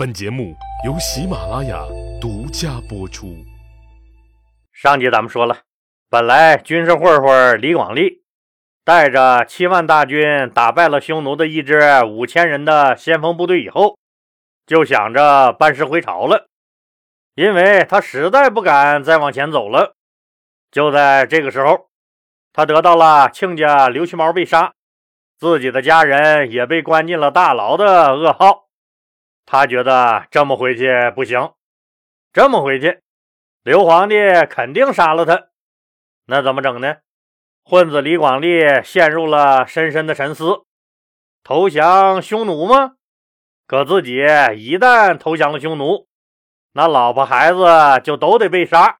本节目由喜马拉雅独家播出。上集咱们说了，本来军事混混李广利带着七万大军打败了匈奴的一支五千人的先锋部队以后，就想着班师回朝了，因为他实在不敢再往前走了。就在这个时候，他得到了亲家刘须毛被杀，自己的家人也被关进了大牢的噩耗。他觉得这么回去不行，这么回去，刘皇帝肯定杀了他。那怎么整呢？混子李广利陷入了深深的沉思：投降匈奴吗？可自己一旦投降了匈奴，那老婆孩子就都得被杀，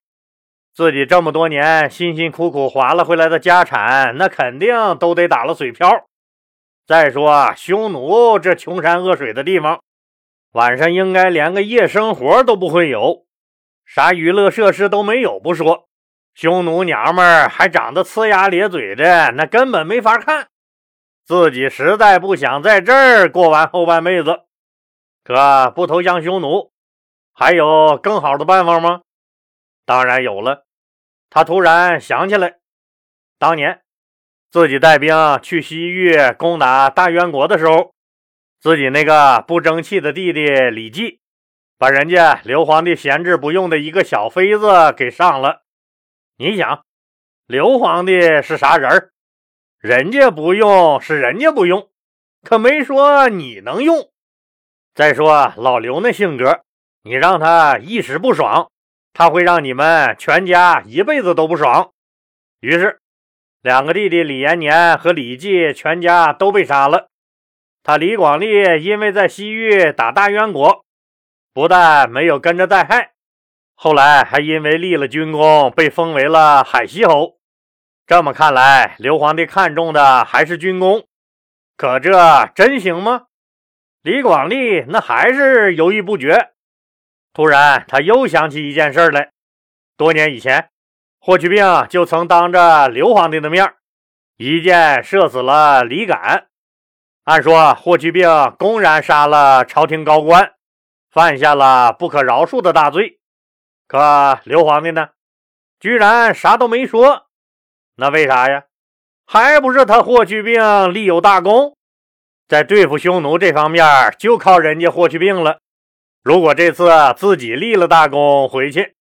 自己这么多年辛辛苦苦划了回来的家产，那肯定都得打了水漂。再说匈奴这穷山恶水的地方。晚上应该连个夜生活都不会有，啥娱乐设施都没有不说，匈奴娘们还长得呲牙咧嘴的，那根本没法看。自己实在不想在这儿过完后半辈子，可不投降匈奴，还有更好的办法吗？当然有了。他突然想起来，当年自己带兵去西域攻打大渊国的时候。自己那个不争气的弟弟李绩，把人家刘皇帝闲置不用的一个小妃子给上了。你想，刘皇帝是啥人儿人家不用是人家不用，可没说你能用。再说老刘那性格，你让他一时不爽，他会让你们全家一辈子都不爽。于是，两个弟弟李延年和李继全家都被杀了。他李广利因为在西域打大渊国，不但没有跟着带害，后来还因为立了军功，被封为了海西侯。这么看来，刘皇帝看中的还是军功，可这真行吗？李广利那还是犹豫不决。突然，他又想起一件事来：多年以前，霍去病就曾当着刘皇帝的面，一箭射死了李敢。按说霍去病公然杀了朝廷高官，犯下了不可饶恕的大罪。可刘皇帝呢，居然啥都没说。那为啥呀？还不是他霍去病立有大功，在对付匈奴这方面就靠人家霍去病了。如果这次自己立了大功回去，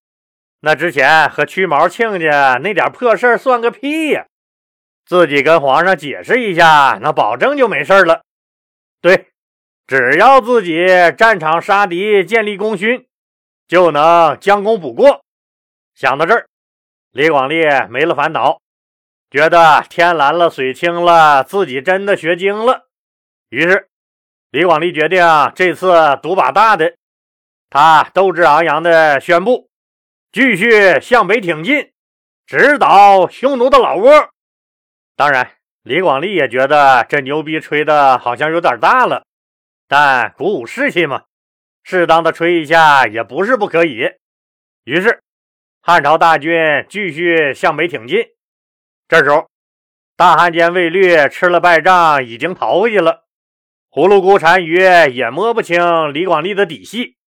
那之前和屈毛亲家那点破事算个屁呀！自己跟皇上解释一下，那保证就没事了。对，只要自己战场杀敌，建立功勋，就能将功补过。想到这儿，李广利没了烦恼，觉得天蓝了，水清了，自己真的学精了。于是，李广利决定这次赌把大的。他斗志昂扬地宣布，继续向北挺进，直捣匈奴的老窝。当然，李广利也觉得这牛逼吹的好像有点大了，但鼓舞士气嘛，适当的吹一下也不是不可以。于是，汉朝大军继续向北挺进。这时候，大汉奸卫律吃了败仗，已经逃回去了。葫芦姑单于也摸不清李广利的底细，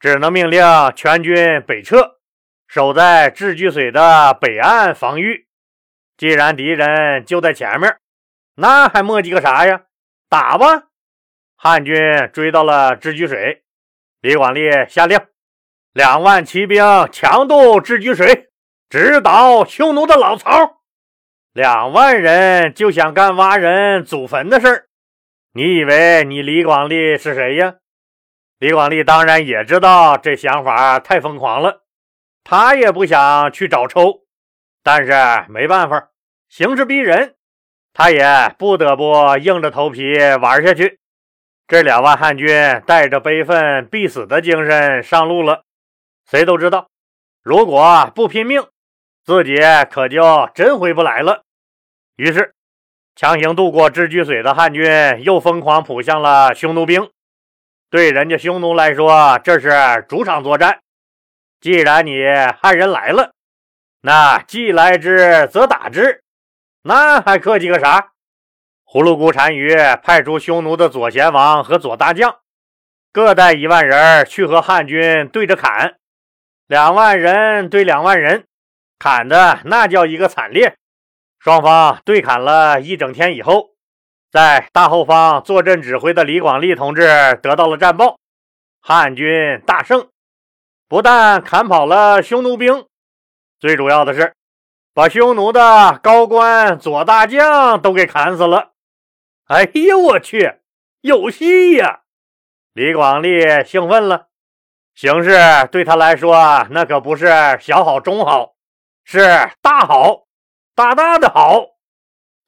只能命令全军北撤，守在智居水的北岸防御。既然敌人就在前面，那还磨叽个啥呀？打吧！汉军追到了智居水，李广利下令，两万骑兵强渡智居水，直捣匈奴的老巢。两万人就想干挖人祖坟的事儿，你以为你李广利是谁呀？李广利当然也知道这想法太疯狂了，他也不想去找抽。但是没办法，形势逼人，他也不得不硬着头皮玩下去。这两万汉军带着悲愤必死的精神上路了。谁都知道，如果不拼命，自己可就真回不来了。于是，强行渡过支居水的汉军又疯狂扑向了匈奴兵。对人家匈奴来说，这是主场作战。既然你汉人来了，那既来之则打之，那还客气个啥？葫芦姑单于派出匈奴的左贤王和左大将，各带一万人去和汉军对着砍，两万人对两万人，砍的那叫一个惨烈。双方对砍了一整天以后，在大后方坐镇指挥的李广利同志得到了战报，汉军大胜，不但砍跑了匈奴兵，最主要的是把匈奴的高官左大将都给砍死了。哎呀，我去，有戏呀！李广利兴奋了，形势对他来说那可不是小好、中好，是大好。大大的好，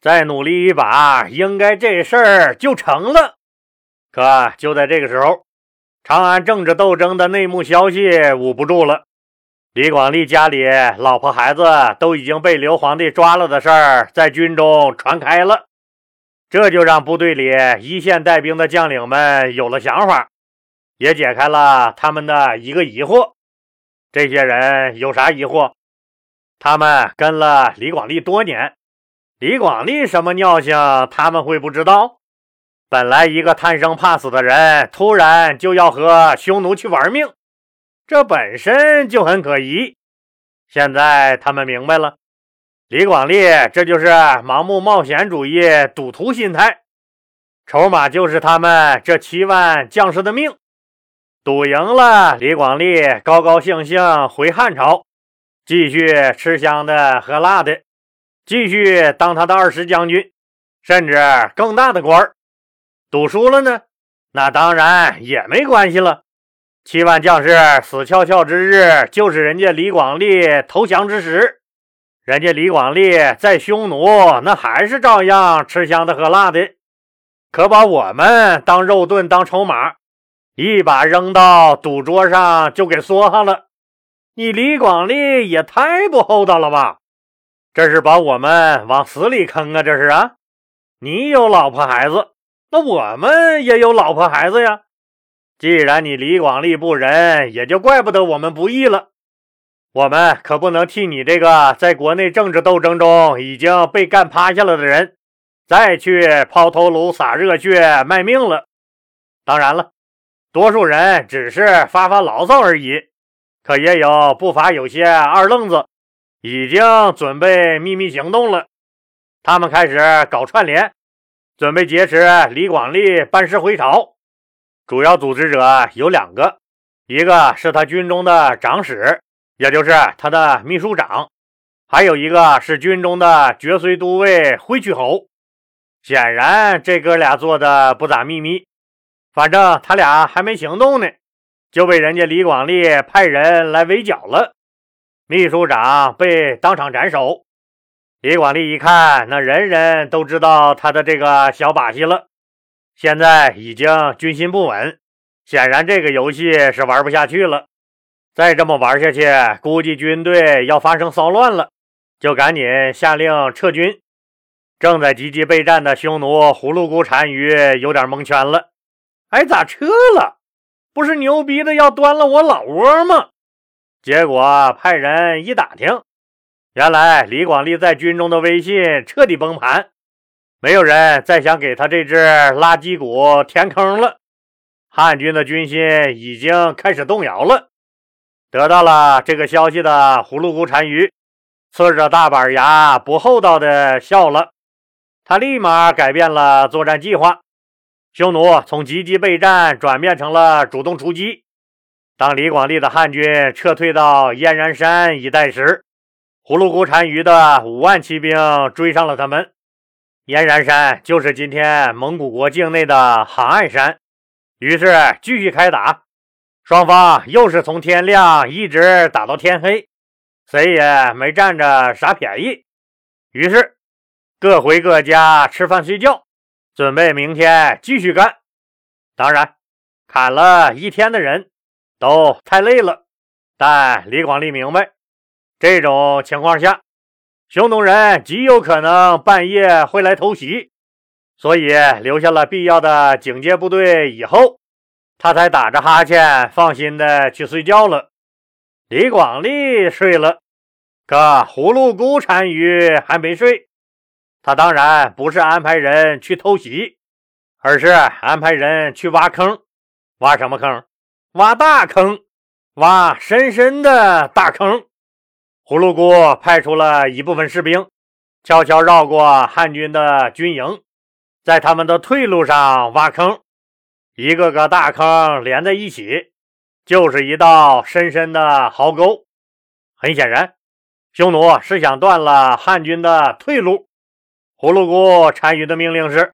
再努力一把，应该这事儿就成了。可就在这个时候，长安政治斗争的内幕消息捂不住了。李广利家里老婆孩子都已经被刘皇帝抓了的事儿，在军中传开了，这就让部队里一线带兵的将领们有了想法，也解开了他们的一个疑惑。这些人有啥疑惑？他们跟了李广利多年，李广利什么尿性，他们会不知道？本来一个贪生怕死的人，突然就要和匈奴去玩命，这本身就很可疑。现在他们明白了，李广利这就是盲目冒险主义、赌徒心态，筹码就是他们这七万将士的命。赌赢了，李广利高高兴兴回汉朝。继续吃香的喝辣的，继续当他的二十将军，甚至更大的官儿。赌输了呢，那当然也没关系了。七万将士死翘翘之日，就是人家李广利投降之时。人家李广利在匈奴，那还是照样吃香的喝辣的，可把我们当肉盾、当筹码，一把扔到赌桌上就给梭哈了。你李广利也太不厚道了吧！这是把我们往死里坑啊！这是啊！你有老婆孩子，那我们也有老婆孩子呀。既然你李广利不仁，也就怪不得我们不义了。我们可不能替你这个在国内政治斗争中已经被干趴下了的人，再去抛头颅、洒热血、卖命了。当然了，多数人只是发发牢骚而已。可也有不乏有些二愣子，已经准备秘密行动了。他们开始搞串联，准备劫持李广利班师回朝。主要组织者有两个，一个是他军中的长史，也就是他的秘书长；还有一个是军中的绝绥都尉挥去侯。显然，这哥俩做的不咋秘密，反正他俩还没行动呢。就被人家李广利派人来围剿了，秘书长被当场斩首。李广利一看，那人人都知道他的这个小把戏了，现在已经军心不稳，显然这个游戏是玩不下去了。再这么玩下去，估计军队要发生骚乱了，就赶紧下令撤军。正在积极备战的匈奴葫芦姑单于有点蒙圈了，哎，咋撤了？不是牛逼的要端了我老窝吗？结果派人一打听，原来李广利在军中的威信彻底崩盘，没有人再想给他这只垃圾股填坑了。汉军的军心已经开始动摇了。得到了这个消息的葫芦姑单于，呲着大板牙，不厚道的笑了。他立马改变了作战计划。匈奴从积极备战转变成了主动出击。当李广利的汉军撤退到燕然山一带时，葫芦姑单于的五万骑兵追上了他们。燕然山就是今天蒙古国境内的杭爱山。于是继续开打，双方又是从天亮一直打到天黑，谁也没占着啥便宜。于是各回各家吃饭睡觉。准备明天继续干。当然，砍了一天的人都太累了。但李广利明白，这种情况下，匈奴人极有可能半夜会来偷袭，所以留下了必要的警戒部队以后，他才打着哈欠，放心的去睡觉了。李广利睡了，可葫芦姑单于还没睡。他当然不是安排人去偷袭，而是安排人去挖坑，挖什么坑？挖大坑，挖深深的大坑。葫芦姑派出了一部分士兵，悄悄绕过汉军的军营，在他们的退路上挖坑，一个个大坑连在一起，就是一道深深的壕沟。很显然，匈奴是想断了汉军的退路。葫芦姑单于的命令是。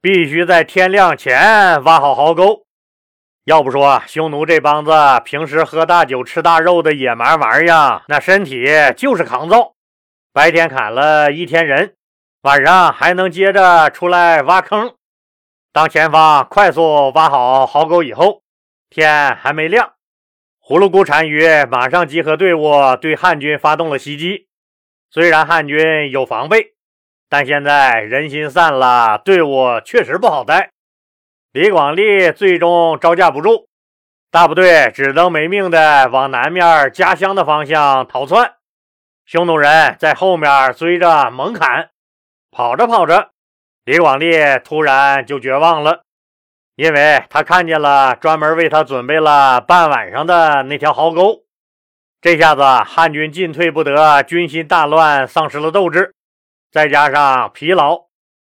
必须在天亮前挖好壕沟。要不说匈奴这帮子平时喝大酒、吃大肉的野蛮玩意儿，那身体就是抗造。白天砍了一天人，晚上还能接着出来挖坑。当前方快速挖好壕沟以后，天还没亮，葫芦姑单于马上集合队伍，对汉军发动了袭击。虽然汉军有防备。但现在人心散了，队伍确实不好带。李广利最终招架不住，大部队只能没命的往南面家乡的方向逃窜。匈奴人在后面追着猛砍，跑着跑着，李广利突然就绝望了，因为他看见了专门为他准备了半晚上的那条壕沟。这下子汉军进退不得，军心大乱，丧失了斗志。再加上疲劳，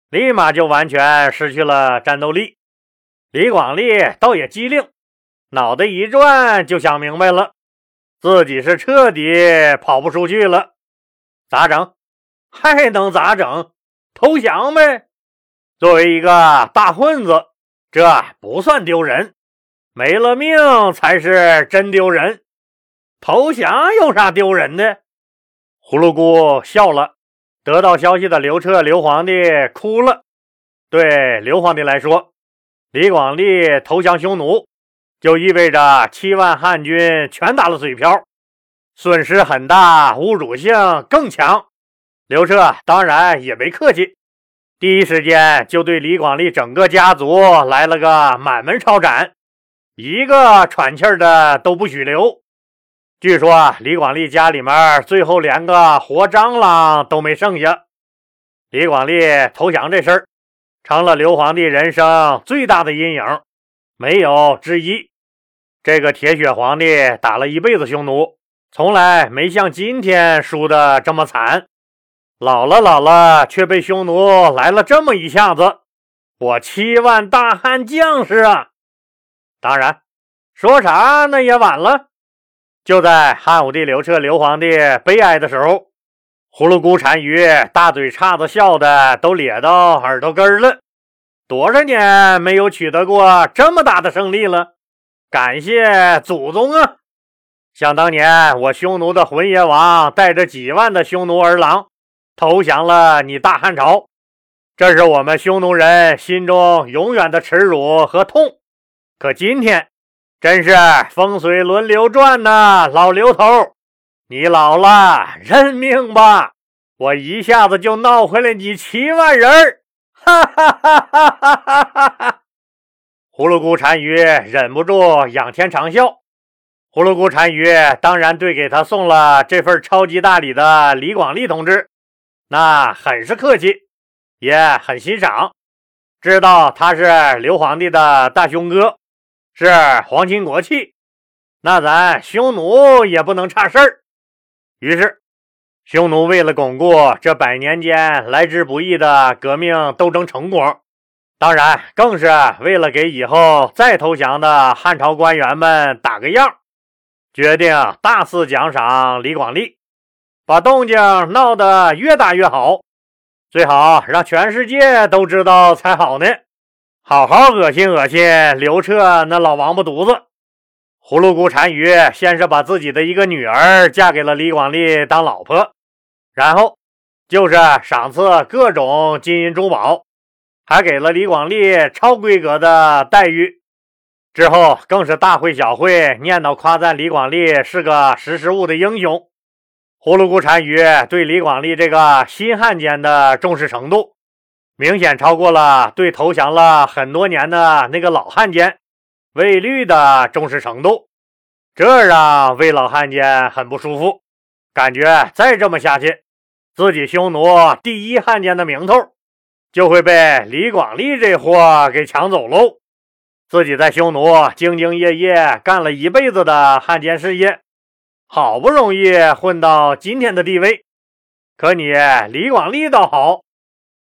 立马就完全失去了战斗力。李广利倒也机灵，脑袋一转就想明白了，自己是彻底跑不出去了。咋整？还能咋整？投降呗！作为一个大混子，这不算丢人，没了命才是真丢人。投降有啥丢人的？葫芦姑笑了。得到消息的刘彻、刘皇帝哭了。对刘皇帝来说，李广利投降匈奴，就意味着七万汉军全打了水漂，损失很大，侮辱性更强。刘彻当然也没客气，第一时间就对李广利整个家族来了个满门抄斩，一个喘气的都不许留。据说李广利家里面最后连个活蟑螂都没剩下。李广利投降这事儿，成了刘皇帝人生最大的阴影，没有之一。这个铁血皇帝打了一辈子匈奴，从来没像今天输的这么惨。老了老了，却被匈奴来了这么一下子，我七万大汉将士啊！当然，说啥那也晚了。就在汉武帝刘彻、刘皇帝悲哀的时候，葫芦姑单于大嘴叉子笑的都咧到耳朵根了。多少年没有取得过这么大的胜利了，感谢祖宗啊！想当年，我匈奴的浑邪王带着几万的匈奴儿郎投降了你大汉朝，这是我们匈奴人心中永远的耻辱和痛。可今天。真是风水轮流转呐，老刘头，你老了认命吧，我一下子就闹回来你七万人儿！哈哈哈哈哈哈！葫芦姑单于忍不住仰天长啸。葫芦姑单于当然对给他送了这份超级大礼的李广利同志，那很是客气，也很欣赏，知道他是刘皇帝的大兄哥。是皇亲国戚，那咱匈奴也不能差事儿。于是，匈奴为了巩固这百年间来之不易的革命斗争成果，当然更是为了给以后再投降的汉朝官员们打个样，决定大肆奖赏李广利，把动静闹得越大越好，最好让全世界都知道才好呢。好好恶心恶心刘彻那老王八犊子！葫芦姑单于先是把自己的一个女儿嫁给了李广利当老婆，然后就是赏赐各种金银珠宝，还给了李广利超规格的待遇。之后更是大会小会念叨夸赞李广利是个识时务的英雄。葫芦姑单于对李广利这个新汉奸的重视程度。明显超过了对投降了很多年的那个老汉奸魏律的重视程度，这让魏老汉奸很不舒服，感觉再这么下去，自己匈奴第一汉奸的名头就会被李广利这货给抢走喽。自己在匈奴兢兢业业干了一辈子的汉奸事业，好不容易混到今天的地位。可你李广利倒好，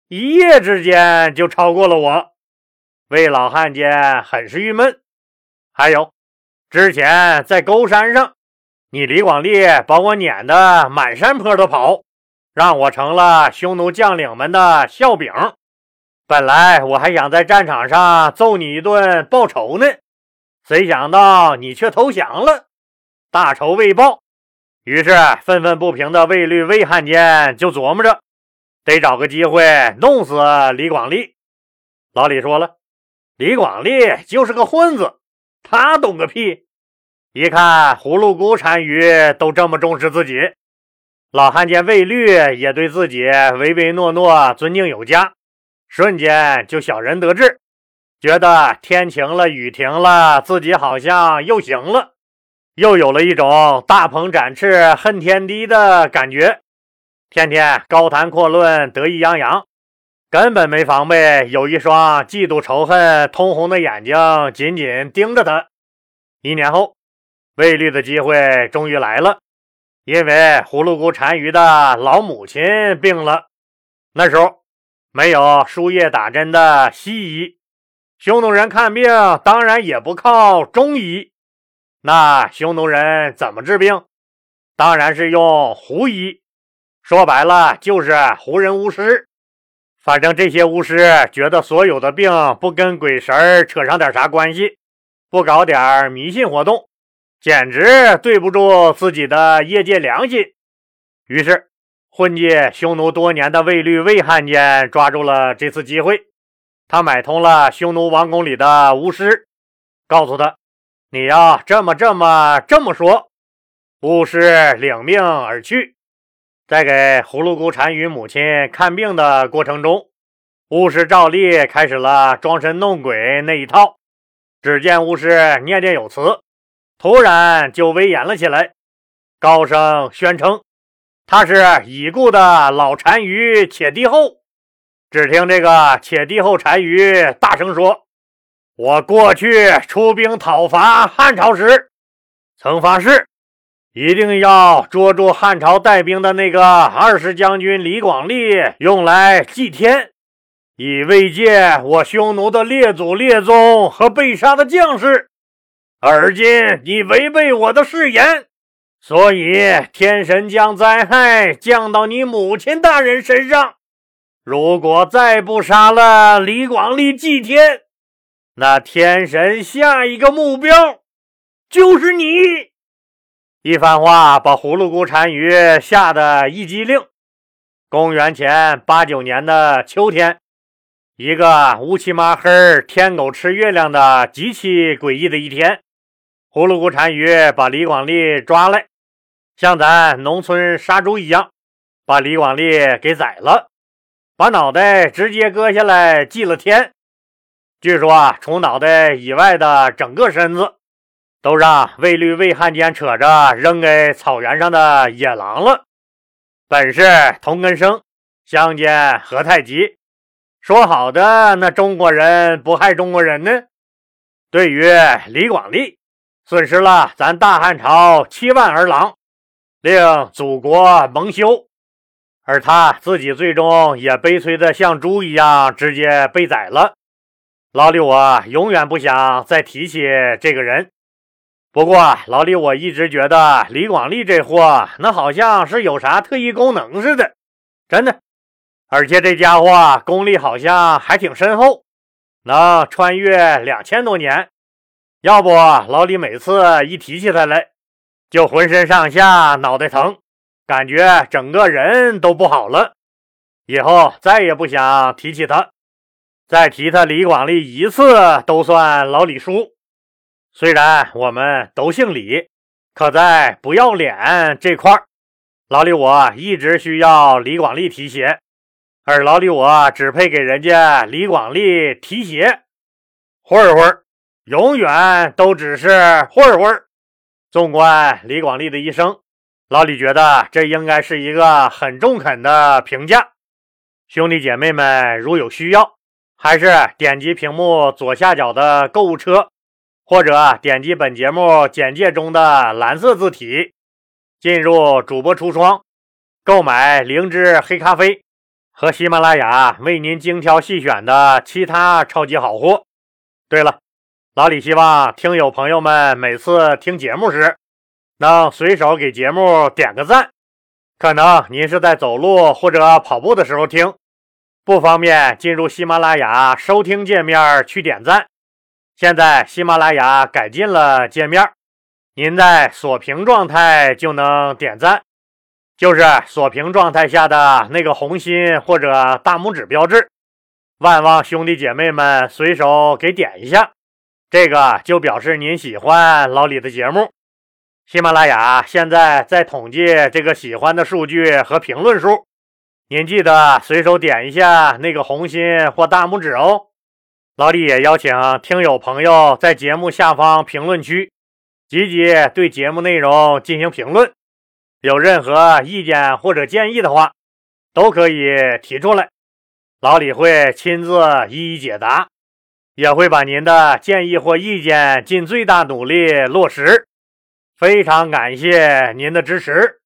一夜之间就超过了我，魏老汉奸很是郁闷。还有，之前在沟山上，你李广利把我撵得满山坡的跑，让我成了匈奴将领们的笑柄。本来我还想在战场上揍你一顿报仇呢，谁想到你却投降了，大仇未报。于是愤愤不平的卫律魏汉奸就琢磨着，得找个机会弄死李广利。老李说了，李广利就是个混子，他懂个屁！一看葫芦姑单于都这么重视自己，老汉奸卫律也对自己唯唯诺诺、尊敬有加。瞬间就小人得志，觉得天晴了，雨停了，自己好像又行了，又有了一种大鹏展翅恨天低的感觉，天天高谈阔论，得意洋洋，根本没防备，有一双嫉妒仇恨通红的眼睛紧紧盯着他。一年后，卫律的机会终于来了，因为葫芦谷单于的老母亲病了，那时候。没有输液打针的西医，匈奴人看病当然也不靠中医。那匈奴人怎么治病？当然是用胡医。说白了就是胡人巫师。反正这些巫师觉得所有的病不跟鬼神扯上点啥关系，不搞点迷信活动，简直对不住自己的业界良心。于是。混迹匈奴多年的卫律魏汉奸抓住了这次机会，他买通了匈奴王宫里的巫师，告诉他：“你要这么这么这么说。”巫师领命而去。在给葫芦姑单于母亲看病的过程中，巫师照例开始了装神弄鬼那一套。只见巫师念念有词，突然就威严了起来，高声宣称。他是已故的老单于且帝后。只听这个且帝后单于大声说：“我过去出兵讨伐汉朝时，曾发誓，一定要捉住汉朝带兵的那个二十将军李广利，用来祭天，以慰藉我匈奴的列祖列宗和被杀的将士。而今你违背我的誓言。”所以，天神将灾害降到你母亲大人身上。如果再不杀了李广利祭天，那天神下一个目标就是你。一番话把葫芦姑单于吓得一激灵。公元前八九年的秋天，一个乌漆麻黑、天狗吃月亮的极其诡异的一天，葫芦姑单于把李广利抓来。像咱农村杀猪一样，把李广利给宰了，把脑袋直接割下来祭了天。据说啊，除脑袋以外的整个身子，都让卫律魏汉奸扯着扔给草原上的野狼了。本是同根生，相煎何太急？说好的那中国人不害中国人呢？对于李广利，损失了咱大汉朝七万儿郎。令祖国蒙羞，而他自己最终也悲催的像猪一样，直接被宰了。老李，我永远不想再提起这个人。不过，老李，我一直觉得李广利这货，那好像是有啥特异功能似的，真的。而且这家伙功力好像还挺深厚，能穿越两千多年。要不，老李每次一提起他来。就浑身上下脑袋疼，感觉整个人都不好了。以后再也不想提起他，再提他李广利一次都算老李输。虽然我们都姓李，可在不要脸这块儿，老李我一直需要李广利提鞋，而老李我只配给人家李广利提鞋。混混永远都只是混混。纵观李广利的一生，老李觉得这应该是一个很中肯的评价。兄弟姐妹们，如有需要，还是点击屏幕左下角的购物车，或者点击本节目简介中的蓝色字体，进入主播橱窗，购买灵芝黑咖啡和喜马拉雅为您精挑细选的其他超级好货。对了，老李希望听友朋友们每次听节目时，能随手给节目点个赞。可能您是在走路或者跑步的时候听。不方便进入喜马拉雅收听界面去点赞。现在喜马拉雅改进了界面，您在锁屏状态就能点赞，就是锁屏状态下的那个红心或者大拇指标志。万望兄弟姐妹们随手给点一下，这个就表示您喜欢老李的节目。喜马拉雅现在在统计这个喜欢的数据和评论数。您记得随手点一下那个红心或大拇指哦。老李也邀请听友朋友在节目下方评论区积极对节目内容进行评论，有任何意见或者建议的话，都可以提出来，老李会亲自一一解答，也会把您的建议或意见尽最大努力落实。非常感谢您的支持。